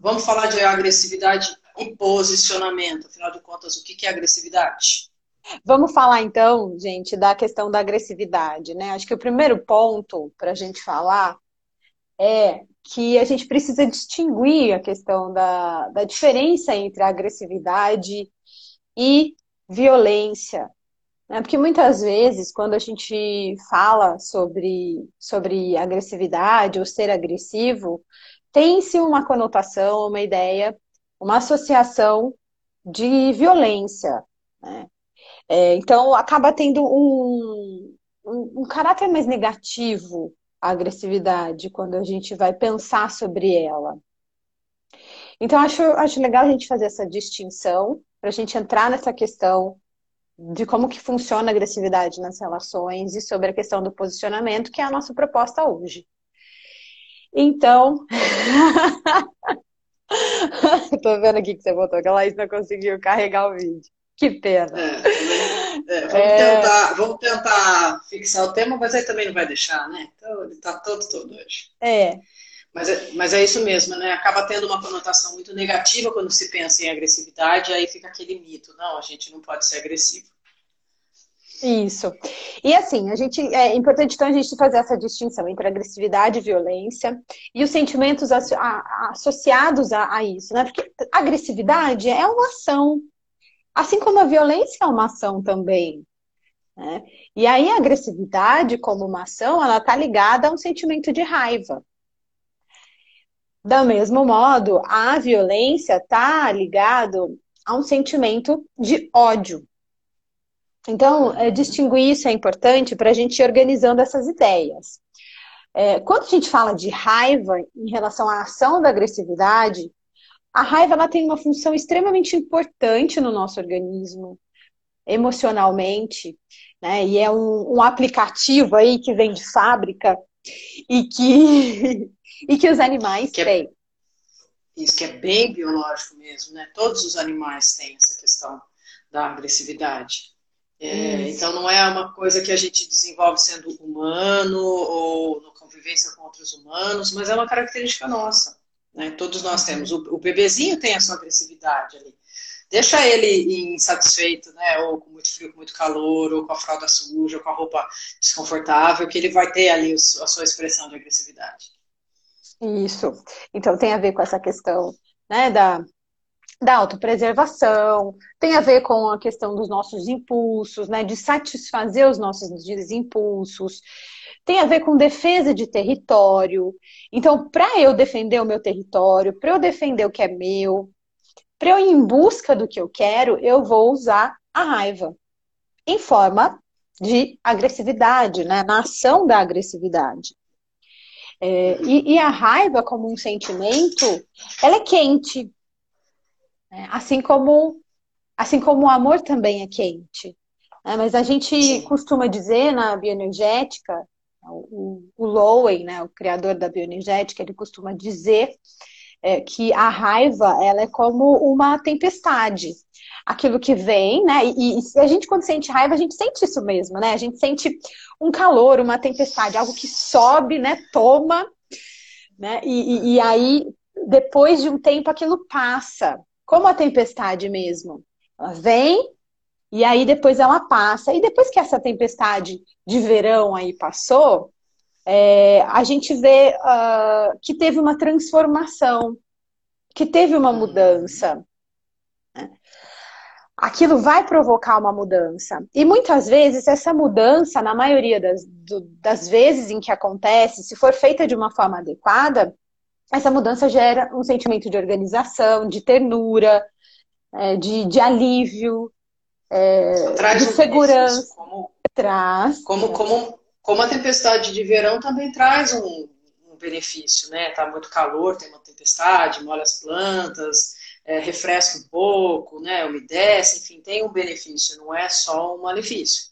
vamos falar de agressividade e posicionamento. Afinal de contas, o que é agressividade? Vamos falar então, gente, da questão da agressividade, né? Acho que o primeiro ponto para a gente falar é que a gente precisa distinguir a questão da, da diferença entre agressividade e violência. Né? Porque muitas vezes, quando a gente fala sobre, sobre agressividade ou ser agressivo, tem-se uma conotação, uma ideia, uma associação de violência. Né? É, então, acaba tendo um, um, um caráter mais negativo a agressividade quando a gente vai pensar sobre ela. Então, acho, acho legal a gente fazer essa distinção para a gente entrar nessa questão de como que funciona a agressividade nas relações e sobre a questão do posicionamento, que é a nossa proposta hoje. Então, tô vendo aqui que você botou que a Laís não conseguiu carregar o vídeo. Que pena. É, é, vamos, é... Tentar, vamos, Tentar, fixar o tema, mas aí também não vai deixar, né? Então ele está todo, todo hoje. É. Mas é, mas é isso mesmo, né? Acaba tendo uma conotação muito negativa quando se pensa em agressividade, aí fica aquele mito, não, a gente não pode ser agressivo. Isso. E assim, a gente é importante então a gente fazer essa distinção entre agressividade e violência e os sentimentos associados a, a isso, né? Porque agressividade é uma ação, Assim como a violência é uma ação também. Né? E aí a agressividade, como uma ação, ela está ligada a um sentimento de raiva. Do mesmo modo, a violência está ligado a um sentimento de ódio. Então, é, distinguir isso é importante para a gente ir organizando essas ideias. É, quando a gente fala de raiva em relação à ação da agressividade, a raiva ela tem uma função extremamente importante no nosso organismo, emocionalmente, né? E é um, um aplicativo aí que vem de fábrica e que, e que os animais que é têm. É, isso que é bem biológico mesmo, né? Todos os animais têm essa questão da agressividade. É, então não é uma coisa que a gente desenvolve sendo humano ou na convivência com outros humanos, mas é uma característica nossa. Né? Todos nós temos. O, o bebezinho tem a sua agressividade ali. Deixa ele insatisfeito, né? Ou com muito frio, com muito calor, ou com a fralda suja, ou com a roupa desconfortável, que ele vai ter ali a sua expressão de agressividade. Isso. Então tem a ver com essa questão né, da, da autopreservação, tem a ver com a questão dos nossos impulsos, né, de satisfazer os nossos impulsos tem a ver com defesa de território. Então, para eu defender o meu território, para eu defender o que é meu, para eu ir em busca do que eu quero, eu vou usar a raiva em forma de agressividade, né? na ação da agressividade. É, e, e, a raiva, como um sentimento, ela é quente. Né? Assim como assim como o amor também é quente. Né? Mas a gente costuma dizer na bioenergética o, o Lowen, né, o criador da bioenergética, ele costuma dizer é, que a raiva ela é como uma tempestade. Aquilo que vem, né? E, e, a gente, quando sente raiva, a gente sente isso mesmo, né? A gente sente um calor, uma tempestade, algo que sobe, né? Toma, né? E, e aí, depois de um tempo, aquilo passa. Como a tempestade mesmo. Ela vem, e aí depois ela passa. E depois que essa tempestade de verão aí passou, é, a gente vê uh, que teve uma transformação, que teve uma mudança. Né? Aquilo vai provocar uma mudança. E muitas vezes essa mudança, na maioria das, do, das vezes em que acontece, se for feita de uma forma adequada, essa mudança gera um sentimento de organização, de ternura, é, de, de alívio, é, Traz de segurança. Como, traz. Como, como, como a tempestade de verão também traz um, um benefício, né? Tá muito calor, tem uma tempestade, molha as plantas, é, refresca um pouco, né? Umedece, enfim, tem um benefício, não é só um malefício.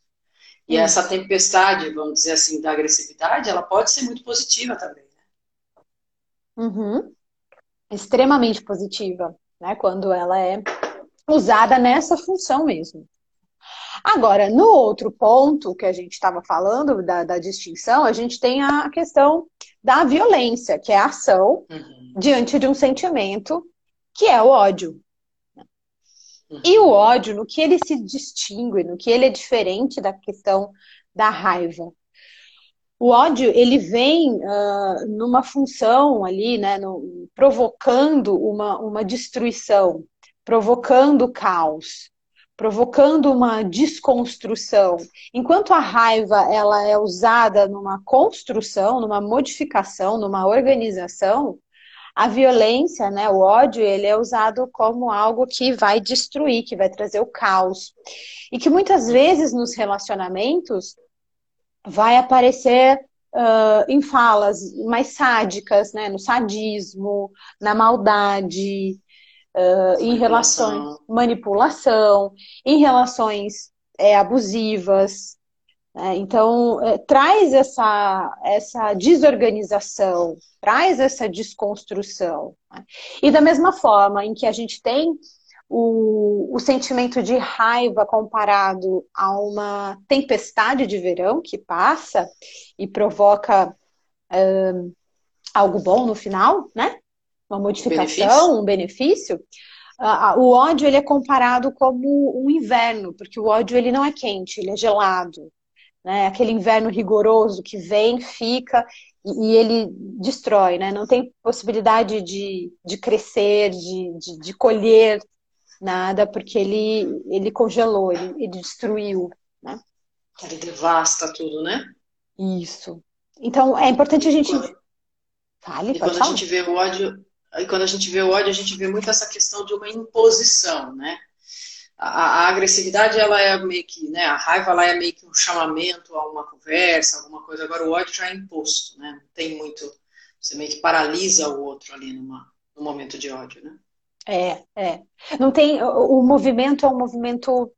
E hum. essa tempestade, vamos dizer assim, da agressividade, ela pode ser muito positiva também. Uhum. Extremamente positiva, né? Quando ela é usada nessa função mesmo. Agora, no outro ponto que a gente estava falando da, da, distinção, a gente tem a questão da violência, que é a ação uhum. diante de um sentimento que é o ódio. Uhum. E o ódio, no que ele se distingue, no que ele é diferente da questão da raiva. O ódio, ele vem uh, numa função ali, né, no, provocando uma, uma destruição, provocando caos, provocando uma desconstrução. Enquanto a raiva ela é usada numa construção, numa modificação, numa organização, a violência, né, o ódio, ele é usado como algo que vai destruir, que vai trazer o caos. E que muitas vezes nos relacionamentos vai aparecer uh, em falas mais sádicas, né, no sadismo, na maldade, uh, em relações manipulação, em relações é, abusivas. Né? Então, é, traz essa, essa desorganização, traz essa desconstrução. Né? E da mesma forma em que a gente tem o, o, sentimento de raiva comparado a uma tempestade de verão que passa e provoca um, algo bom no final, né? uma modificação, benefício. um benefício, uh, o ódio ele é comparado como um inverno, porque o ódio ele não é quente, ele é gelado. Né? Aquele inverno rigoroso que vem, fica e, e ele destrói, né? Não tem possibilidade de, de crescer, de, de, de colher nada, porque ele, ele congelou, ele, ele destruiu, né? Ele devasta tudo, né? Isso. Então, é importante a gente... Quando... Fale, e quando falar. a gente vê o ódio, Aí quando a gente vê o ódio, a gente vê muito essa questão de uma imposição, né? A, a, agressividade, ela é meio que, né? A raiva, ela é meio que um chamamento a uma conversa, alguma coisa. Agora o ódio já é imposto, né? Não tem muito... Você meio que paralisa o outro ali numa, num momento de ódio, né? É, é. Não tem... O, o movimento é um movimento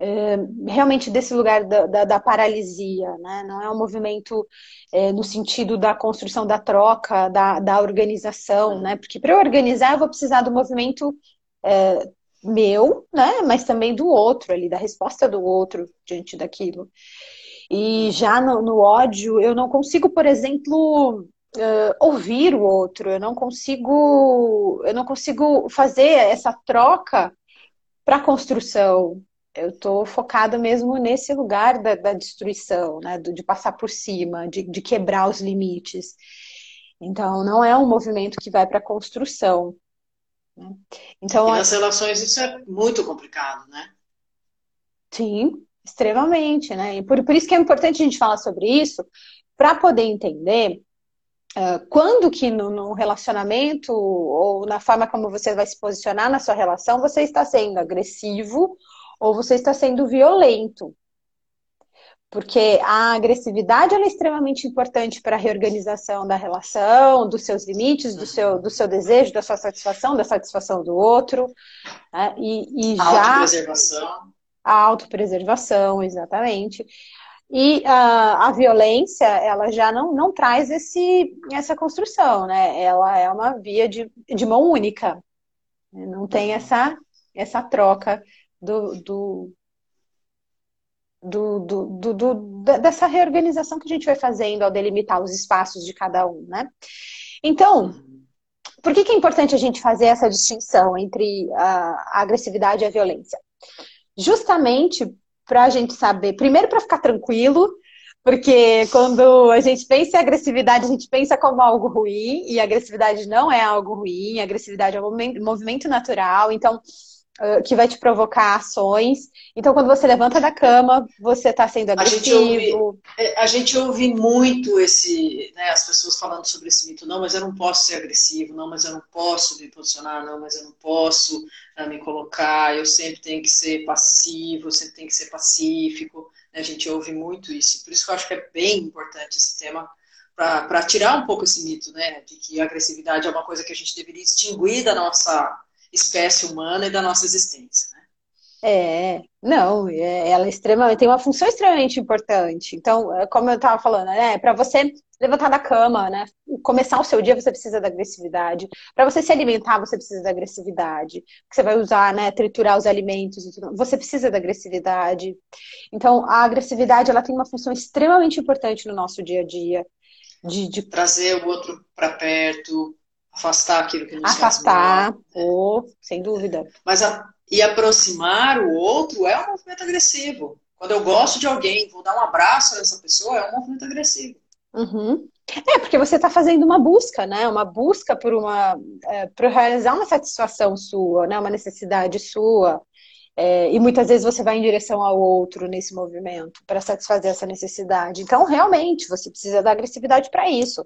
é, realmente desse lugar da, da, da, paralisia, né? Não é um movimento é, no sentido da construção da troca, da, da organização, né? Porque para eu organizar eu vou precisar do movimento é, meu, né? Mas também do outro ali, da resposta do outro diante daquilo. E já no, no ódio eu não consigo, por exemplo, Uh, ouvir o outro, eu não consigo, eu não consigo fazer essa troca para construção, eu estou focada mesmo nesse lugar da, da destruição, né? de passar por cima, de, de, quebrar os limites. Então, não é um movimento que vai para a construção. Né? Então, e nas relações isso é muito complicado, né? Sim, extremamente, né? E por, por isso que é importante a gente falar sobre isso, para poder entender quando que no, no, relacionamento ou na forma como você vai se posicionar na sua relação, você está sendo agressivo ou você está sendo violento. Porque a agressividade é extremamente importante para a reorganização da relação, dos seus limites, do seu, do seu desejo, da sua satisfação, da satisfação do outro. Né? E, e a já. Autopreservação. A autopreservação, exatamente. E a, a violência, ela já não, não traz esse, essa construção, né? Ela é uma via de, de mão única. Não tem essa, essa troca do, do, do, do, do, dessa reorganização que a gente vai fazendo ao delimitar os espaços de cada um, né? Então, por que, que é importante a gente fazer essa distinção entre a, a agressividade e a violência? Justamente para a gente saber, primeiro para ficar tranquilo, porque quando a gente pensa em agressividade, a gente pensa como algo ruim, e agressividade não é algo ruim, agressividade é um movimento natural, então que vai te provocar ações. Então, quando você levanta da cama, você está sendo agressivo. A gente, ouve, é, a gente ouve muito esse, né, as pessoas falando sobre esse mito, não, mas eu não posso ser agressivo, não, mas eu não posso me posicionar, não, mas eu não posso uh, me colocar, eu sempre tenho que ser passivo, eu sempre tenho que ser pacífico. Né, a gente ouve muito isso. Por isso que eu acho que é bem importante esse tema para tirar um pouco esse mito, né, de que a agressividade é uma coisa que a gente deveria extinguir da nossa espécie humana e da nossa existência. Né? É, não, é, ela é extremamente, tem uma função extremamente importante. Então, é como eu estava falando, né, para você levantar da cama, né, começar o seu dia, você precisa da agressividade. Para você se alimentar, você precisa da agressividade. Você vai usar, né, triturar os alimentos, você precisa da agressividade. Então, a agressividade, ela tem uma função extremamente importante no nosso dia a dia. de, de... trazer o outro para perto, afastar aquilo que nos afastar, oh, sem dúvida. Mas a, e aproximar o outro é um movimento agressivo. Quando eu gosto de alguém, vou dar um abraço a essa pessoa, é um movimento agressivo. Uhum. É, porque você está fazendo uma busca, né? Uma busca por uma é, por realizar uma satisfação sua, né? Uma necessidade sua. É, e muitas vezes você vai em direção ao outro nesse movimento para satisfazer essa necessidade. Então, realmente, você precisa da agressividade para isso.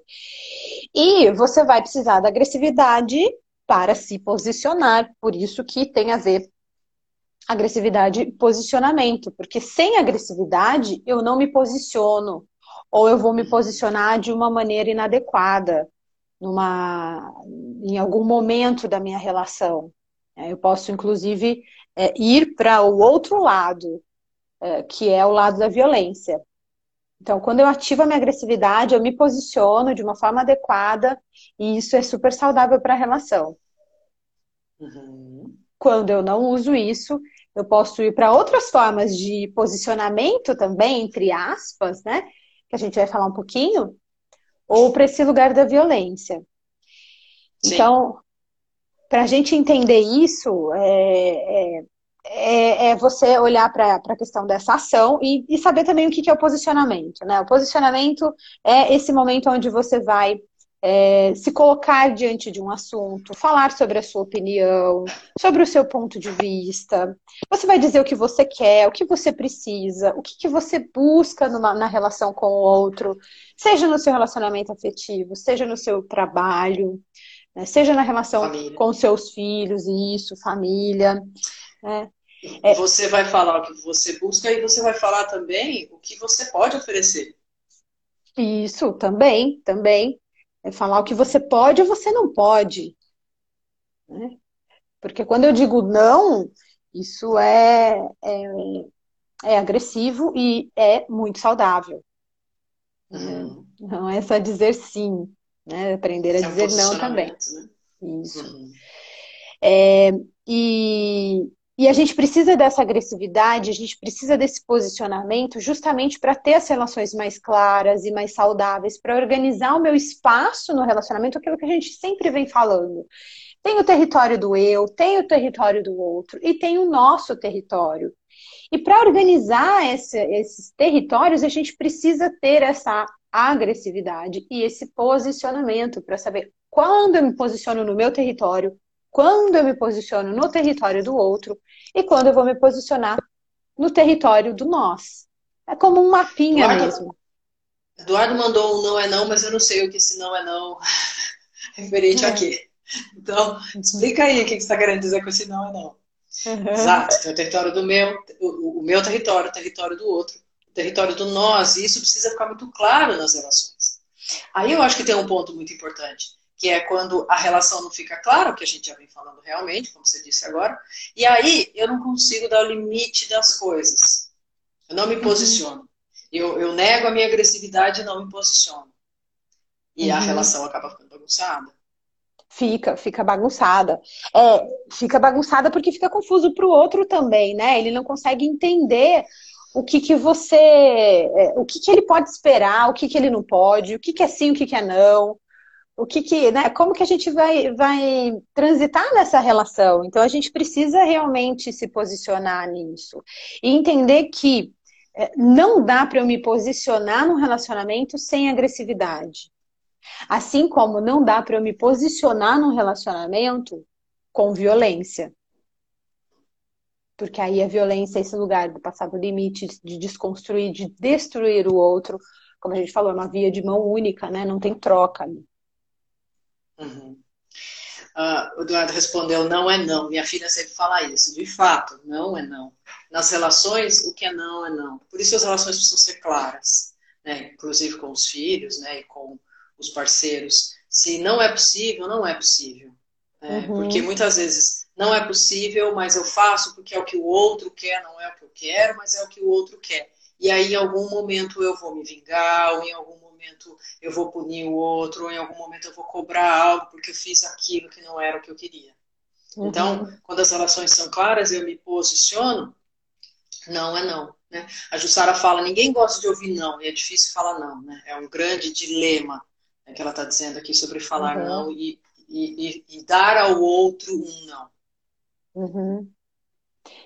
E você vai precisar da agressividade para se posicionar. Por isso que tem a ver agressividade e posicionamento, porque sem agressividade eu não me posiciono, ou eu vou me posicionar de uma maneira inadequada numa, em algum momento da minha relação. É, eu posso, inclusive, é, ir para o outro lado, é, que é o lado da violência. Então, quando eu ativo a minha agressividade, eu me posiciono de uma forma adequada e isso é super saudável para a relação. Uhum. Quando eu não uso isso, eu posso ir para outras formas de posicionamento também, entre aspas, né? que a gente vai falar um pouquinho, ou para esse lugar da violência. Sim. Então, para a gente entender isso, é, é, é, é você olhar para a questão dessa ação e, e, saber também o que, que é o posicionamento. Né? O posicionamento é esse momento onde você vai é, se colocar diante de um assunto, falar sobre a sua opinião, sobre o seu ponto de vista. Você vai dizer o que você quer, o que você precisa, o que, que você busca numa, na relação com o outro, seja no seu relacionamento afetivo, seja no seu trabalho, né, seja na relação família. com seus filhos, isso, família. Né? É, você vai falar o que você busca e você vai falar também o que você pode oferecer. Isso, também, também. É falar o que você pode ou você não pode. Né? Porque quando eu digo não, isso é, é, é agressivo e é muito saudável. Uhum. Não é só dizer sim, né? Aprender a é dizer não também. Né? Isso. Uhum. É, e, e a gente precisa dessa agressividade, a gente precisa desse posicionamento justamente para ter as relações mais claras e mais saudáveis, para organizar o meu espaço no relacionamento, aquilo que a gente sempre vem falando. Tem o território do eu, tem o território do outro e tem o nosso território. E para organizar esse, esses territórios, a gente precisa ter essa agressividade e esse posicionamento para saber quando eu me posiciono no meu território, quando eu me posiciono no território do outro e quando eu vou me posicionar no território do nós. É como um mapinha Eduardo, mesmo. Eduardo mandou um não é não, mas eu não sei o que esse não é não referente é. a quê. Então, explica aí o que você está querendo dizer com esse não é não. Uhum. Exato, tem o território do meu, o, o meu território, o território do outro, o território do nós, e isso precisa ficar muito claro nas relações. Aí eu acho que tem um ponto muito importante que é quando a relação não fica clara, o que a gente já vem falando realmente, como você disse agora, e aí eu não consigo dar o limite das coisas. Eu não me uhum. posiciono. Eu, eu nego a minha agressividade e não me posiciono. E uhum. a relação acaba ficando bagunçada. Fica, fica bagunçada. É, fica bagunçada porque fica confuso para o outro também, né? Ele não consegue entender o que, que você. É, o que, que ele pode esperar, o que, que ele não pode, o que, que é sim, o que, que é não o que, que né, como que a gente vai, vai transitar nessa relação. Então a gente precisa realmente se posicionar nisso e entender que é, não dá para eu me posicionar num relacionamento sem agressividade. Assim como não dá para eu me posicionar num relacionamento com violência. Porque aí a violência é esse lugar de passar do limite, de desconstruir, de destruir o outro. Como a gente falou, é uma via de mão única, né? Não tem troca. Uhum. Uh, o Eduardo respondeu: não é não. Minha filha sempre fala isso. De fato, não é não. Nas relações, o que é não é não. Por isso as relações precisam ser claras, né? inclusive com os filhos né? e com os parceiros. Se não é possível, não é possível. Né? Uhum. Porque muitas vezes não é possível, mas eu faço porque é o que o outro quer, não é o que eu quero, mas é o que o outro quer. E aí, em algum momento, eu vou me vingar, ou em algum momento eu vou punir o outro, ou em algum momento eu vou cobrar algo porque eu fiz aquilo que não era o que eu queria. Uhum. Então, quando as relações são claras, eu me posiciono, Não é não. Né? A Jussara fala, ninguém gosta de ouvir não, e é difícil falar não. Né? É um grande dilema né, que ela está dizendo aqui sobre falar uhum. não e, e, e, dar ao outro um não. Uhum.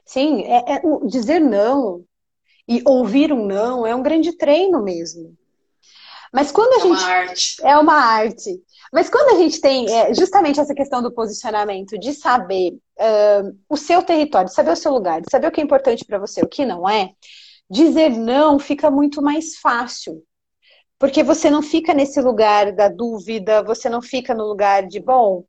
Sim, é, é, dizer não e ouvir um não é um grande treino mesmo. Mas quando a é gente. Uma arte. É uma arte. Mas quando a gente tem é, justamente essa questão do posicionamento, de saber uh, o seu território, saber o seu lugar, saber o que é importante para você, o que não é, dizer não fica muito mais fácil. Porque você não fica nesse lugar da dúvida, você não fica no lugar de, bom,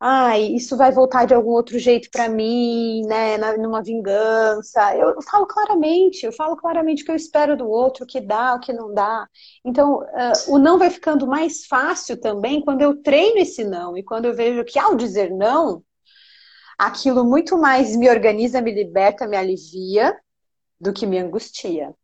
ai, isso vai voltar de algum outro jeito para mim, né, numa vingança. Eu falo claramente, eu falo claramente o que eu espero do outro, o que dá, o que não dá. Então, uh, o não vai ficando mais fácil também quando eu treino esse não e quando eu vejo que ao dizer não, aquilo muito mais me organiza, me liberta, me alivia do que me angustia.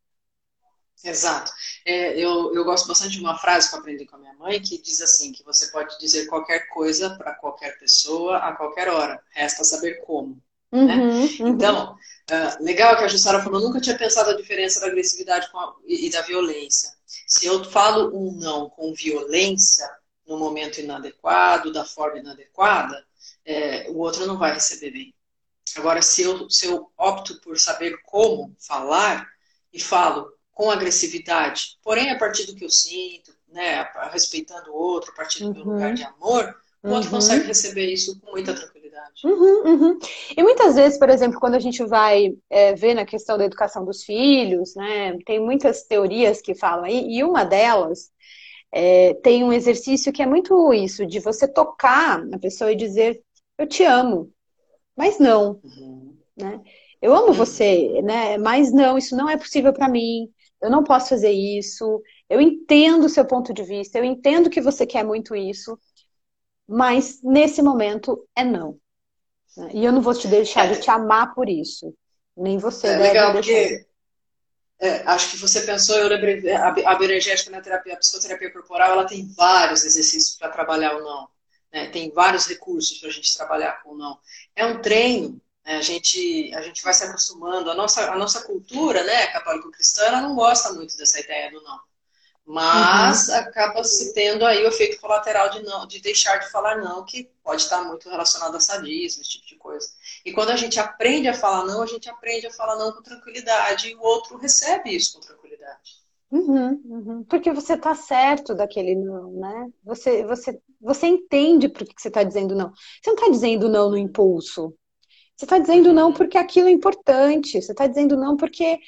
Exato. É, eu, eu gosto bastante de uma frase que eu aprendi com a minha mãe que diz assim: que você pode dizer qualquer coisa para qualquer pessoa a qualquer hora, resta saber como. Uhum, né? uhum. Então, uh, legal que a Jussara falou, nunca tinha pensado a diferença da agressividade a, e, e da violência. Se eu falo um não com violência, no momento inadequado, da forma inadequada, é, o outro não vai receber bem. Agora, se eu, se eu opto por saber como falar e falo com agressividade, porém a partir do que eu sinto, né, respeitando o outro, a partir do uhum. meu lugar de amor, o outro uhum. consegue receber isso com muita tranquilidade. Uhum, uhum, e muitas vezes, por exemplo, quando a gente vai é, ver na questão da educação dos filhos, né, tem muitas teorias que falam aí, e uma delas é, tem um exercício que é muito isso, de você tocar na pessoa e dizer, eu te amo, mas não, uhum. né? Eu amo você, né? Mas não, isso não é possível para mim eu não posso fazer isso, eu entendo o seu ponto de vista, eu entendo que você quer muito isso, mas nesse momento é não. E eu não vou te deixar é. de te amar por isso. Nem você é, deve legal, deixar. Porque, é, acho que você pensou, eu lembrei, a, a bioenergética na terapia, a psicoterapia corporal, ela tem vários exercícios para trabalhar o não. Né? Tem vários recursos para a gente trabalhar com o não. É um treino é, a gente, a gente vai se acostumando. A nossa, a nossa cultura, né, católico-cristã, ela não gosta muito dessa ideia do não. Mas uhum. acaba se tendo aí o efeito colateral de não, de deixar de falar não, que pode estar muito relacionado a sadismo, esse tipo de coisa. E quando a gente aprende a falar não, a gente aprende a falar não com tranquilidade e o outro recebe isso com tranquilidade. Uhum, uhum. Porque você está certo daquele não, né? Você, você, você entende por que você está dizendo não. Você não está dizendo não no impulso. Você está dizendo não porque aquilo é importante. Você está dizendo não porque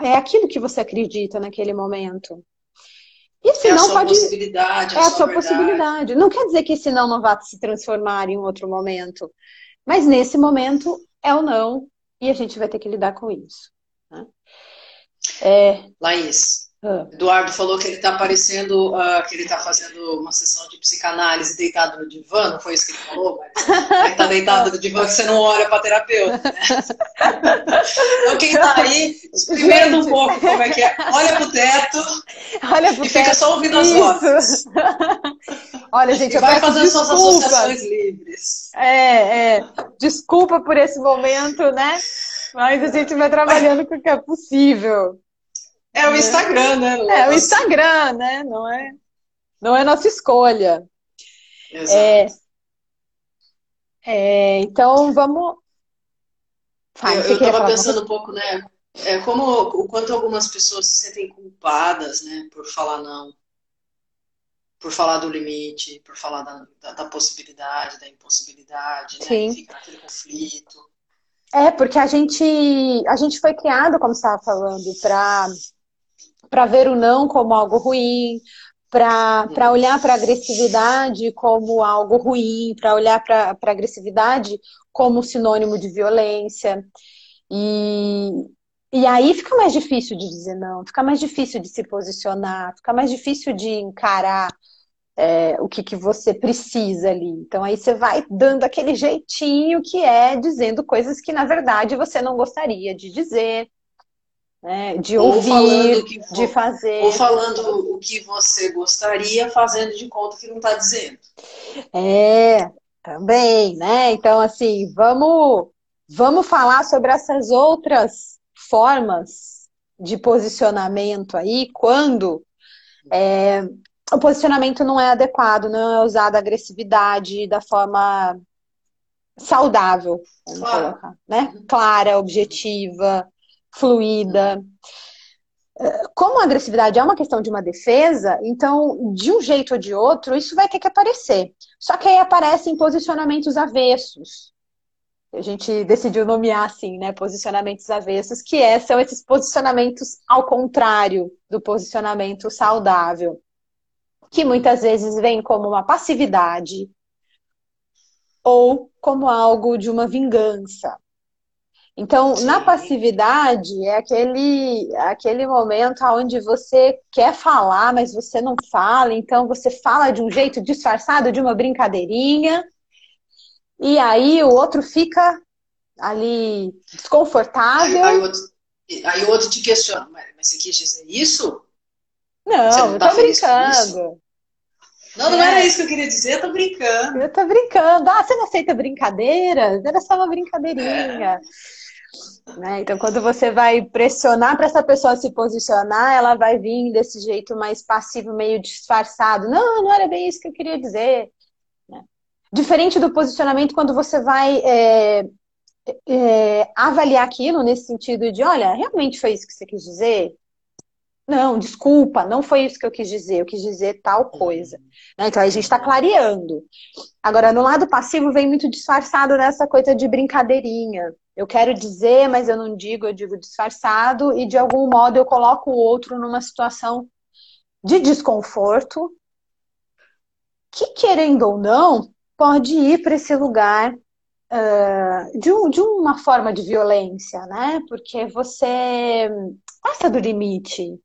é aquilo que você acredita naquele momento. E se é não pode. Possibilidade, é a, a sua, possibilidade. Não quer dizer que esse não não vá se transformar em outro momento. Mas nesse momento é o não. E a gente vai ter que lidar com isso. Né? É... Laís, ah. Eduardo falou que ele está aparecendo, uh, que ele está fazendo uma sessão de psicanálise deitado no divã, não foi isso que ele falou? Mas está deitado no divã que você não olha para terapeuta, né? Então quem está aí, experimenta um pouco como é que é. Olha para o teto olha pro e teto. fica só ouvindo as vozes. Olha, gente, e vai fazer suas associações livres. É, é. Desculpa por esse momento, né? Mas a gente vai trabalhando com o que é possível. É o Instagram, né? É o Instagram, né? Não é, não é nossa escolha. Exato. É, é, então vamos. Fala, eu estava pensando um pouco, né? É como o quanto algumas pessoas se sentem culpadas, né, por falar não, por falar do limite, por falar da, da, da possibilidade, da impossibilidade, né? Sim. Fica naquele conflito. É, porque a gente, a gente foi criado, como você estava falando, para para ver o não como algo ruim, para olhar para a agressividade como algo ruim, para olhar para a agressividade como sinônimo de violência. E, e aí fica mais difícil de dizer não, fica mais difícil de se posicionar, fica mais difícil de encarar é, o que, que você precisa ali. Então aí você vai dando aquele jeitinho que é dizendo coisas que na verdade você não gostaria de dizer né? de ouvir, de fazer. Ou falando o que você gostaria, fazendo de conta que não está dizendo. É, também, né? Então, assim, vamos, vamos falar sobre essas outras formas de posicionamento aí quando é, o posicionamento não é adequado, não é usada a agressividade da forma saudável, vamos claro. colocar, né? Clara, objetiva, fluida. Como a agressividade é uma questão de uma defesa, então, de um jeito ou de outro, isso vai ter que aparecer. Só que aí aparecem posicionamentos avessos. A gente decidiu nomear assim, né? Posicionamentos avessos, que é, são esses posicionamentos ao contrário do posicionamento saudável que muitas vezes vem como uma passividade ou como algo de uma vingança. Então, Sim. na passividade é aquele, aquele momento onde você quer falar, mas você não fala, então você fala de um jeito disfarçado de uma brincadeirinha, e aí o outro fica ali desconfortável. Aí, aí, o, outro, aí o outro te questiona, mas você quis dizer isso? Não, não eu tá tô brincando. Não, não é. era isso que eu queria dizer, eu tô brincando. Eu tô brincando. Ah, você não aceita brincadeiras? Era só uma brincadeirinha. É. Né? Então, quando você vai pressionar para essa pessoa se posicionar, ela vai vir desse jeito mais passivo, meio disfarçado. Não, não era bem isso que eu queria dizer. Né? Diferente do posicionamento quando você vai é, é, avaliar aquilo nesse sentido de, olha, realmente foi isso que você quis dizer? Não, desculpa, não foi isso que eu quis dizer, eu quis dizer tal coisa. Né? Então a gente está clareando. Agora, no lado passivo vem muito disfarçado nessa coisa de brincadeirinha. Eu quero dizer, mas eu não digo, eu digo disfarçado, e de algum modo eu coloco o outro numa situação de desconforto, que querendo ou não, pode ir para esse lugar uh, de, um, de uma forma de violência, né? Porque você passa do limite.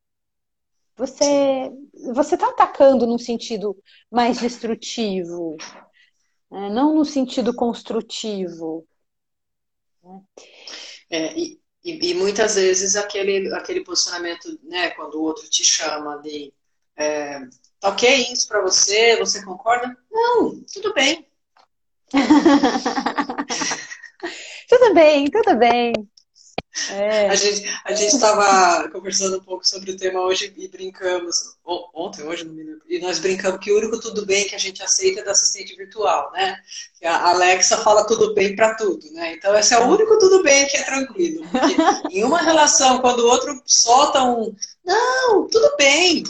Você você está atacando num sentido mais destrutivo, né? não no sentido construtivo. É, e, e, e, muitas vezes aquele, aquele posicionamento, né, quando o outro te chama de é, tá ok isso para você, você concorda? Não, tudo bem. tudo bem, tudo bem. É. A gente a estava conversando um pouco sobre o tema hoje e brincamos, ontem, hoje, não me lembro, e nós brincamos que o único tudo bem que a gente aceita é da assistente virtual, né? Que a Alexa fala tudo bem para tudo, né? Então esse é o único tudo bem que é tranquilo. Porque em uma relação, quando o outro solta um não, tudo bem,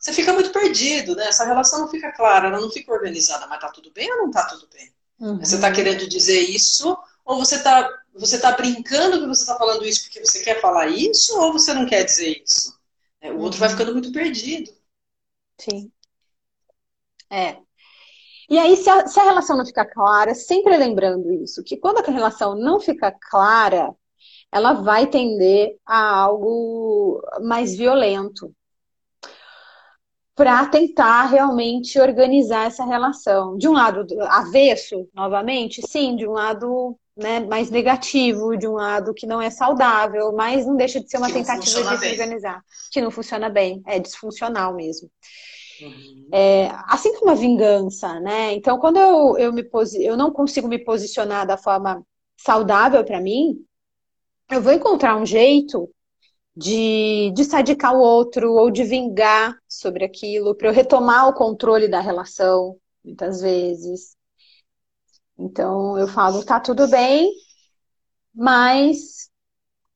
você fica muito perdido, né? Essa relação não fica clara, ela não fica organizada, mas tá tudo bem ou não tá tudo bem? Uhum. Você está querendo dizer isso ou você está você tá brincando que você está falando isso porque você quer falar isso ou você não quer dizer isso? É, o outro vai uhum. ficando muito perdido. Sim. É. E aí, se a, se a relação não ficar clara, sempre lembrando isso, que quando a relação não fica clara, ela vai tender a algo mais violento para tentar realmente organizar essa relação. De um lado, avesso, novamente, sim, de um lado né, mais negativo, de um lado que não é saudável, mas não deixa de ser uma que tentativa de se organizar, que não funciona bem, é disfuncional mesmo. Uhum. É, assim como a vingança, né? Então, quando eu, eu, me eu não consigo me posicionar da forma saudável para mim, eu vou encontrar um jeito de, de sadicar o outro ou de vingar sobre aquilo, para eu retomar o controle da relação, muitas vezes. Então eu falo, tá tudo bem, mas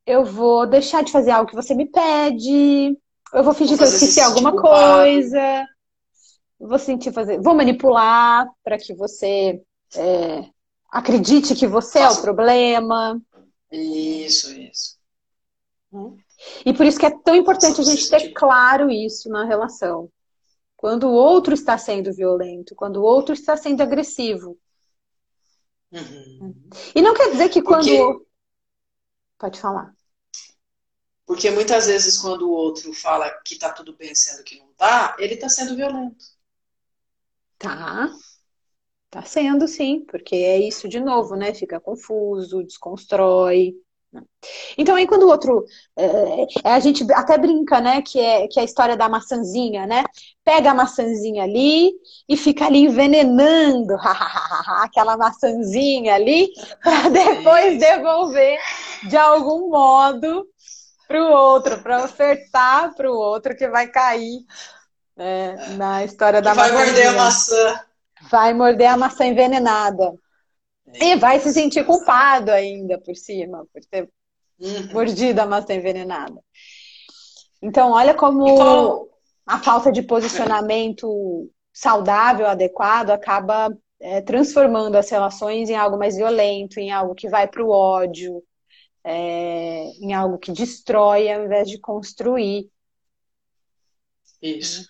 eu vou deixar de fazer algo que você me pede, eu vou fingir que eu esqueci alguma coisa, vou sentir fazer, vou manipular para que você é, acredite que você Nossa. é o problema. Isso, isso. E por isso que é tão importante a gente ter claro isso na relação. Quando o outro está sendo violento, quando o outro está sendo agressivo. Uhum. E não quer dizer que quando. Porque... Pode falar. Porque muitas vezes, quando o outro fala que tá tudo bem sendo que não tá, ele tá sendo violento. Tá. Tá sendo, sim, porque é isso de novo, né? Fica confuso, desconstrói. Então aí quando o outro. É, a gente até brinca, né? Que é, que é a história da maçãzinha, né? Pega a maçãzinha ali e fica ali envenenando aquela maçãzinha ali para depois devolver de algum modo para o outro, para ofertar para o outro que vai cair né, na história da maçã. Vai morder a maçã. Vai morder a maçã envenenada. É. E vai se sentir culpado ainda por cima, por ter uhum. mordido a maçã envenenada. Então, olha como a falta de posicionamento saudável, adequado, acaba é, transformando as relações em algo mais violento, em algo que vai para o ódio, é, em algo que destrói ao invés de construir. Isso.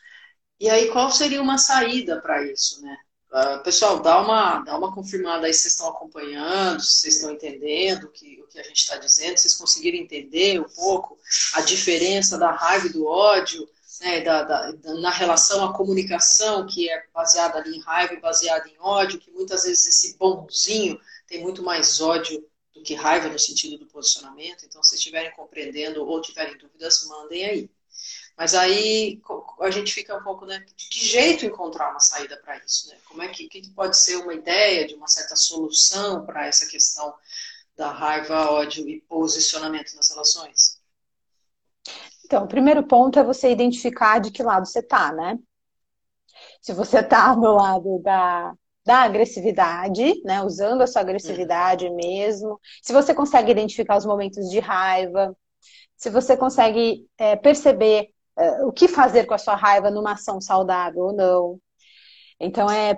E aí, qual seria uma saída para isso, né? Uh, pessoal, dá uma, dá uma confirmada aí se vocês estão acompanhando, se vocês estão entendendo o que, o que a gente está dizendo, se vocês conseguirem entender um pouco a diferença da raiva e do ódio, né, da, da, na relação à comunicação, que é baseada ali em raiva e baseada em ódio, que muitas vezes esse bonzinho tem muito mais ódio do que raiva no sentido do posicionamento. Então, se estiverem compreendendo ou tiverem dúvidas, mandem aí. Mas aí a gente fica um pouco, né? De que jeito encontrar uma saída para isso, né? Como é que, que pode ser uma ideia de uma certa solução para essa questão da raiva, ódio e posicionamento nas relações? Então, o primeiro ponto é você identificar de que lado você está, né? Se você está do lado da, da agressividade, né? Usando a sua agressividade uhum. mesmo. Se você consegue identificar os momentos de raiva. Se você consegue é, perceber é, o que fazer com a sua raiva numa ação saudável ou não. Então é.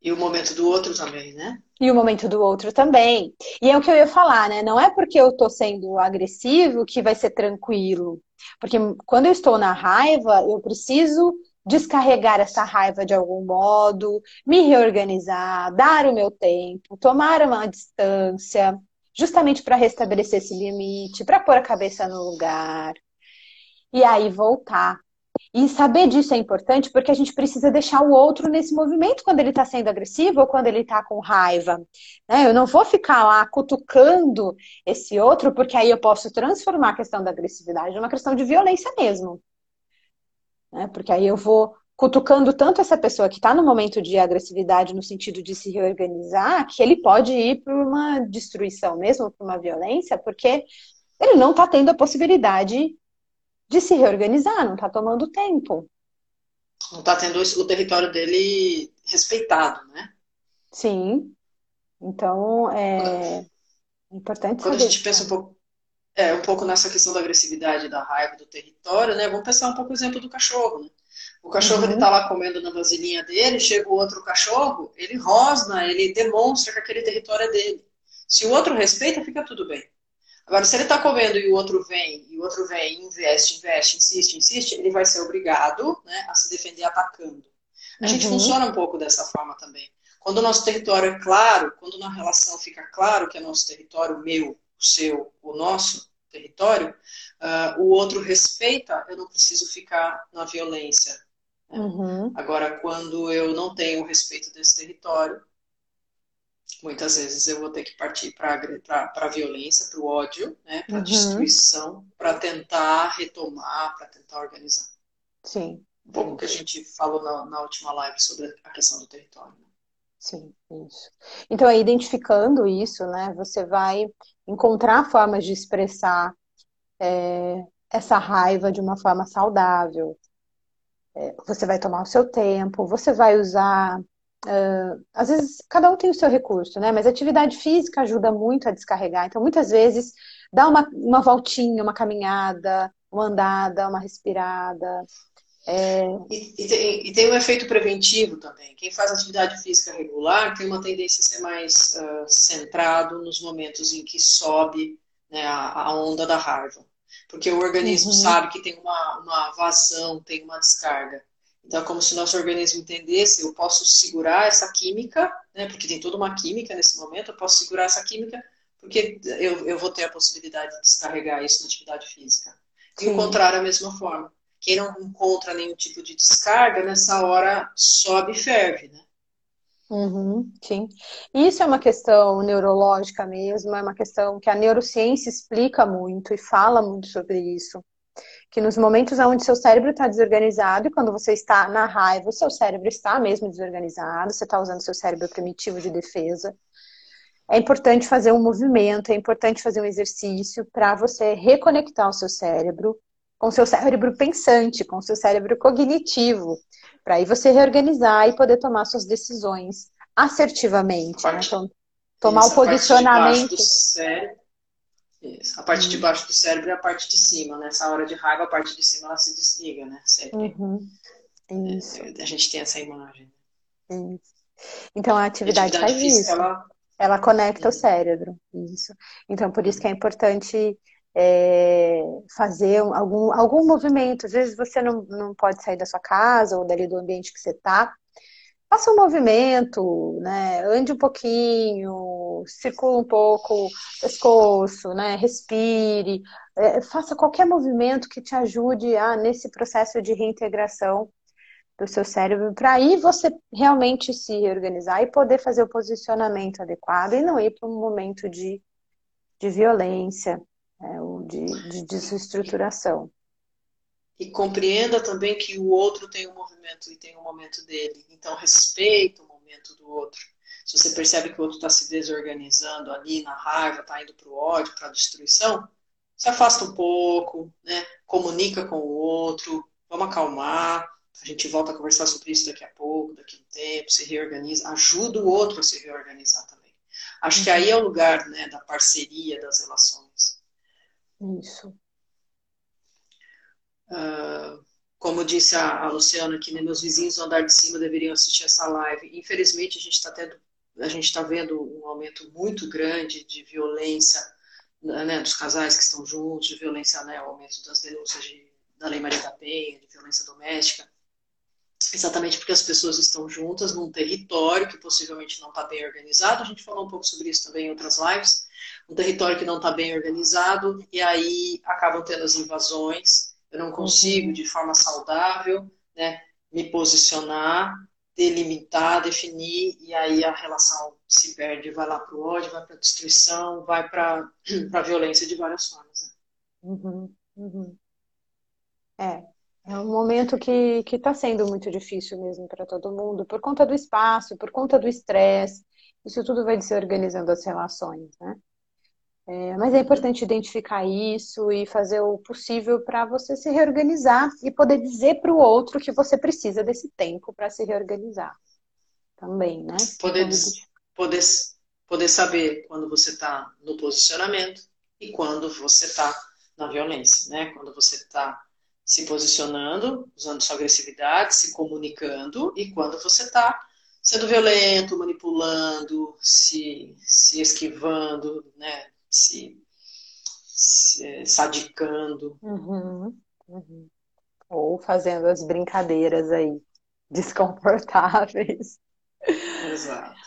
E o momento do outro também, né? E o momento do outro também. E é o que eu ia falar, né? Não é porque eu tô sendo agressivo que vai ser tranquilo. Porque quando eu estou na raiva, eu preciso descarregar essa raiva de algum modo, me reorganizar, dar o meu tempo, tomar uma distância, justamente para restabelecer esse limite, para pôr a cabeça no lugar e aí voltar. E saber disso é importante porque a gente precisa deixar o outro nesse movimento quando ele está sendo agressivo ou quando ele está com raiva. Né? Eu não vou ficar lá cutucando esse outro, porque aí eu posso transformar a questão da agressividade numa questão de violência mesmo. Né? Porque aí eu vou cutucando tanto essa pessoa que está no momento de agressividade, no sentido de se reorganizar, que ele pode ir para uma destruição mesmo, para uma violência, porque ele não está tendo a possibilidade de se reorganizar, não está tomando tempo. Não está tendo o território dele respeitado, né? Sim. Então, é importante Quando a gente pensa um pouco, é, um pouco nessa questão da agressividade, da raiva, do território, né? Vamos pensar um pouco o exemplo do cachorro, né? O cachorro uhum. ele tá lá comendo na vasilhinha dele, chega o outro cachorro, ele rosna, ele demonstra que aquele território é dele. Se o outro respeita, fica tudo bem. Agora, se ele está comendo e o outro vem, e o outro vem, investe, investe, insiste, insiste, ele vai ser obrigado né, a se defender atacando. A uhum. gente funciona um pouco dessa forma também. Quando o nosso território é claro, quando na relação fica claro que é nosso território, o meu, o seu, o nosso território, uh, o outro respeita, eu não preciso ficar na violência. Uhum. Agora, quando eu não tenho o respeito desse território, muitas vezes eu vou ter que partir para a violência, para o ódio, né, para a uhum. destruição, para tentar retomar, para tentar organizar. Sim. Um pouco que a gente falou na, na última live sobre a questão do território. Né? Sim, isso. Então, aí, identificando isso, né, você vai encontrar formas de expressar é, essa raiva de uma forma saudável. É, você vai tomar o seu tempo, você vai usar Uh, às vezes, cada um tem o seu recurso, né? Mas a atividade física ajuda muito a descarregar. Então, muitas vezes, dá uma, uma voltinha, uma caminhada, uma andada, uma respirada. É... E, e, tem, e, tem, um efeito preventivo também. Quem faz atividade física regular tem uma tendência a ser mais uh, centrado nos momentos em que sobe né, a, a, onda da raiva. Porque o organismo uhum. sabe que tem uma, uma vazão, tem uma descarga. Então, é como se nosso organismo entendesse, eu posso segurar essa química, né, porque tem toda uma química nesse momento, eu posso segurar essa química porque eu, eu vou ter a possibilidade de descarregar isso na atividade física. E Sim. o contrário, a mesma forma. Quem não encontra nenhum tipo de descarga, nessa hora sobe e ferve, né? Uhum, sim. Isso é uma questão neurológica mesmo, é uma questão que a neurociência explica muito e fala muito sobre isso que nos momentos onde seu cérebro está desorganizado, e quando você está na raiva, o seu cérebro está mesmo desorganizado, você está usando seu cérebro primitivo de defesa. é importante fazer um movimento, é importante fazer um exercício para você reconectar o seu cérebro com o seu cérebro pensante, com o seu cérebro cognitivo, para aí você reorganizar e poder tomar suas decisões assertivamente. Né? Então, tomar o posicionamento. Isso. A parte de baixo do cérebro é a parte de cima, nessa né? hora de raiva, a parte de cima ela se desliga, né? Sempre. Uhum. Isso. É, a gente tem essa imagem. Isso. Então a atividade, a atividade faz isso. Ela... ela conecta o cérebro. Isso. Então por isso que é importante é, fazer algum, algum movimento. Às vezes você não, não pode sair da sua casa ou dali do ambiente que você está. Faça um movimento, né? Ande um pouquinho, circula um pouco o pescoço, né? Respire. É, faça qualquer movimento que te ajude a, nesse processo de reintegração do seu cérebro, para aí você realmente se reorganizar e poder fazer o posicionamento adequado e não ir para um momento de, de violência, é, ou de, de desestruturação. E compreenda também que o outro tem um movimento e tem um momento dele. Então, respeita o momento do outro. Se você percebe que o outro está se desorganizando ali na raiva, está indo para o ódio, para a destruição, se afasta um pouco, né? comunica com o outro, vamos acalmar. A gente volta a conversar sobre isso daqui a pouco, daqui a um tempo, se reorganiza, ajuda o outro a se reorganizar também. Acho que aí é o lugar né, da parceria das relações. Isso. Uh, como disse a, a, Luciana aqui, né, meus vizinhos no andar de cima deveriam assistir essa live. Infelizmente, a gente está está vendo um aumento muito grande de violência né, dos casais que estão juntos, de violência, né, o aumento das denúncias de, da Lei Maria da Penha, de violência doméstica exatamente porque as pessoas estão juntas num território que possivelmente não está bem organizado. A gente falou um pouco sobre isso também em outras lives. Um território que não está bem organizado e aí acabam tendo as invasões. Eu não consigo, de forma saudável, né, me posicionar, delimitar, definir, e aí a relação se perde, vai lá para o ódio, vai para a destruição, vai para a violência de várias formas. Né? Uhum, uhum. É, é um momento que está sendo muito difícil mesmo para todo mundo, por conta do espaço, por conta do estresse. Isso tudo vai desorganizando as relações, né? É, mas é importante identificar isso e fazer o possível para você se reorganizar e poder dizer para o outro que você precisa desse tempo para se reorganizar. Também, né? Poder, poder, poder saber quando você está no posicionamento e quando você está na violência, né? Quando você está se posicionando, usando sua agressividade, se comunicando, e quando você está sendo violento, manipulando, se, se esquivando, né, se, se sadicando. Uhum, uhum. Ou fazendo as brincadeiras aí, desconfortáveis. Exato.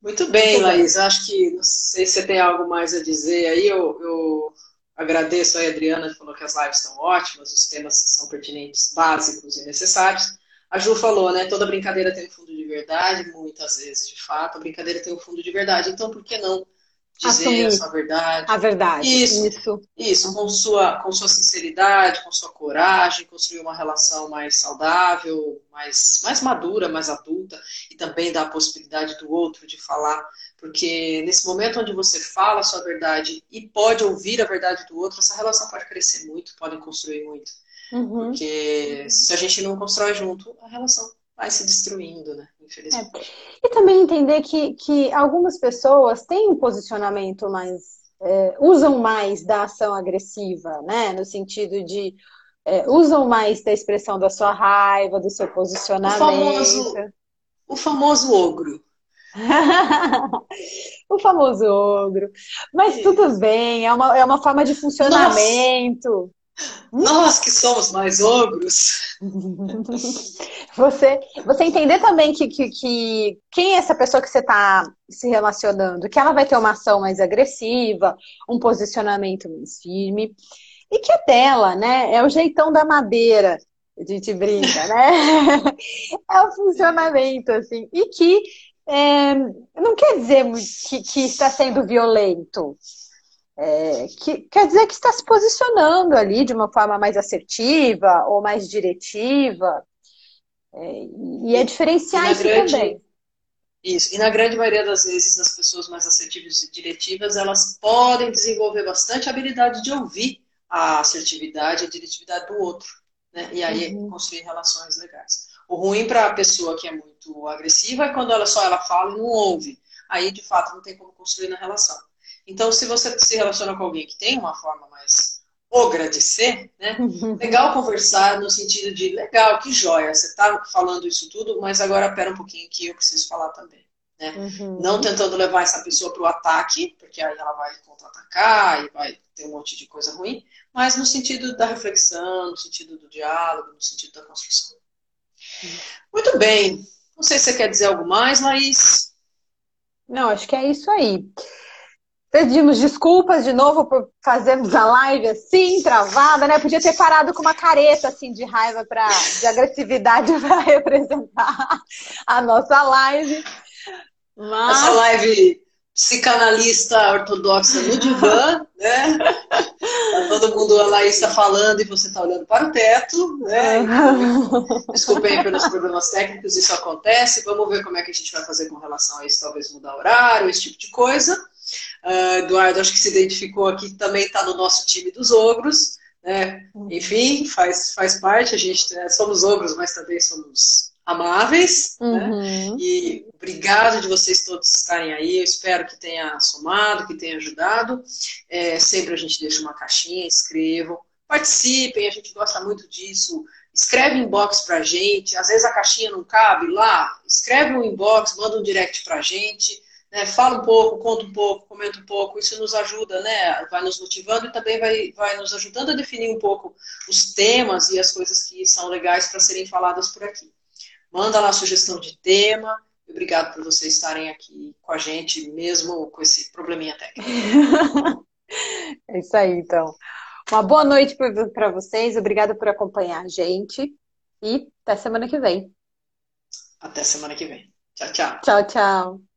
Muito bem, Laís. Acho que não sei se você tem algo mais a dizer aí. Eu, eu Agradeço a Adriana, que falou que as lives estão ótimas, os temas são pertinentes, básicos e necessários. A Ju falou, né? Toda brincadeira tem um fundo de verdade, muitas vezes, de fato, a brincadeira tem um fundo de verdade. Então, por que não dizer Assumir a sua verdade. A verdade. Isso, isso. Isso, com sua, com sua sinceridade, com sua coragem, construir uma relação mais saudável, mais, mais madura, mais adulta, e também dar a possibilidade do outro de falar. Porque nesse momento onde você fala a sua verdade e pode ouvir a verdade do outro, essa relação pode crescer muito, pode construir muito. Uhum. Porque se a gente não constrói junto, a relação vai se destruindo, né? Infelizmente. É. E também entender que, que algumas pessoas têm um posicionamento mais. É, usam mais da ação agressiva, né? No sentido de. É, usam mais da expressão da sua raiva, do seu posicionamento. O famoso, o famoso ogro. o famoso ogro. Mas tudo bem, é uma, é uma forma de funcionamento. Nós que somos mais ogros. Você, você entender também que, que, que quem é essa pessoa que você está se relacionando, que ela vai ter uma ação mais agressiva, um posicionamento mais firme, e que é dela, né? É o jeitão da madeira, a gente brinca, né? é o funcionamento, assim, e que é, não quer dizer que, que está sendo violento, é, que quer dizer que está se posicionando ali de uma forma mais assertiva ou mais diretiva. É, e é diferenciar isso grande, também. Isso. E na grande maioria das vezes, as pessoas mais assertivas e diretivas, elas podem desenvolver bastante a habilidade de ouvir a assertividade e a diretividade do outro. Né? E aí uhum. construir relações legais. O ruim para a pessoa que é muito agressiva é quando ela só ela fala e não ouve. Aí, de fato, não tem como construir na relação. Então, se você se relaciona com alguém que tem uma forma mais ogra de ser, né? Legal conversar no sentido de, legal, que joia, você está falando isso tudo, mas agora pera um pouquinho que eu preciso falar também. Né? Uhum. Não tentando levar essa pessoa para o ataque, porque aí ela vai contra-atacar e vai ter um monte de coisa ruim, mas no sentido da reflexão, no sentido do diálogo, no sentido da construção. Uhum. Muito bem. Não sei se você quer dizer algo mais, Laís. Não, acho que é isso aí. Pedimos desculpas de novo por fazermos a live assim, travada, né? Podia ter parado com uma careta assim de raiva para de agressividade para representar a nossa live. Mas... Essa live psicanalista ortodoxa no divã, né? Tá todo mundo, a Laís está falando e você está olhando para o teto, né? Então, desculpem pelos problemas técnicos, isso acontece. Vamos ver como é que a gente vai fazer com relação a isso, talvez mudar horário, esse tipo de coisa. Uh, Eduardo, acho que se identificou aqui, também está no nosso time dos ogros, né? Enfim, faz, faz parte, a gente né, somos ogros, mas também somos amáveis. Né? Uhum. Né? E obrigado de vocês todos estarem aí. Eu espero que tenha somado, que tenha ajudado. É, sempre a gente deixa uma caixinha, escrevam. Participem, a gente gosta muito disso. Escreve inbox pra gente. Às vezes a caixinha não cabe lá. Escreve um inbox, manda um direct pra gente. Né, fala um pouco, conta um pouco, comenta um pouco, isso nos ajuda, né, vai nos motivando e também vai, vai nos ajudando a definir um pouco os temas e as coisas que são legais para serem faladas por aqui. Manda lá a sugestão de tema. Obrigado por vocês estarem aqui com a gente, mesmo com esse probleminha técnico. é isso aí, então. Uma boa noite para vocês. Obrigada por acompanhar a gente. E até semana que vem. Até semana que vem. Tchau, tchau. Tchau, tchau.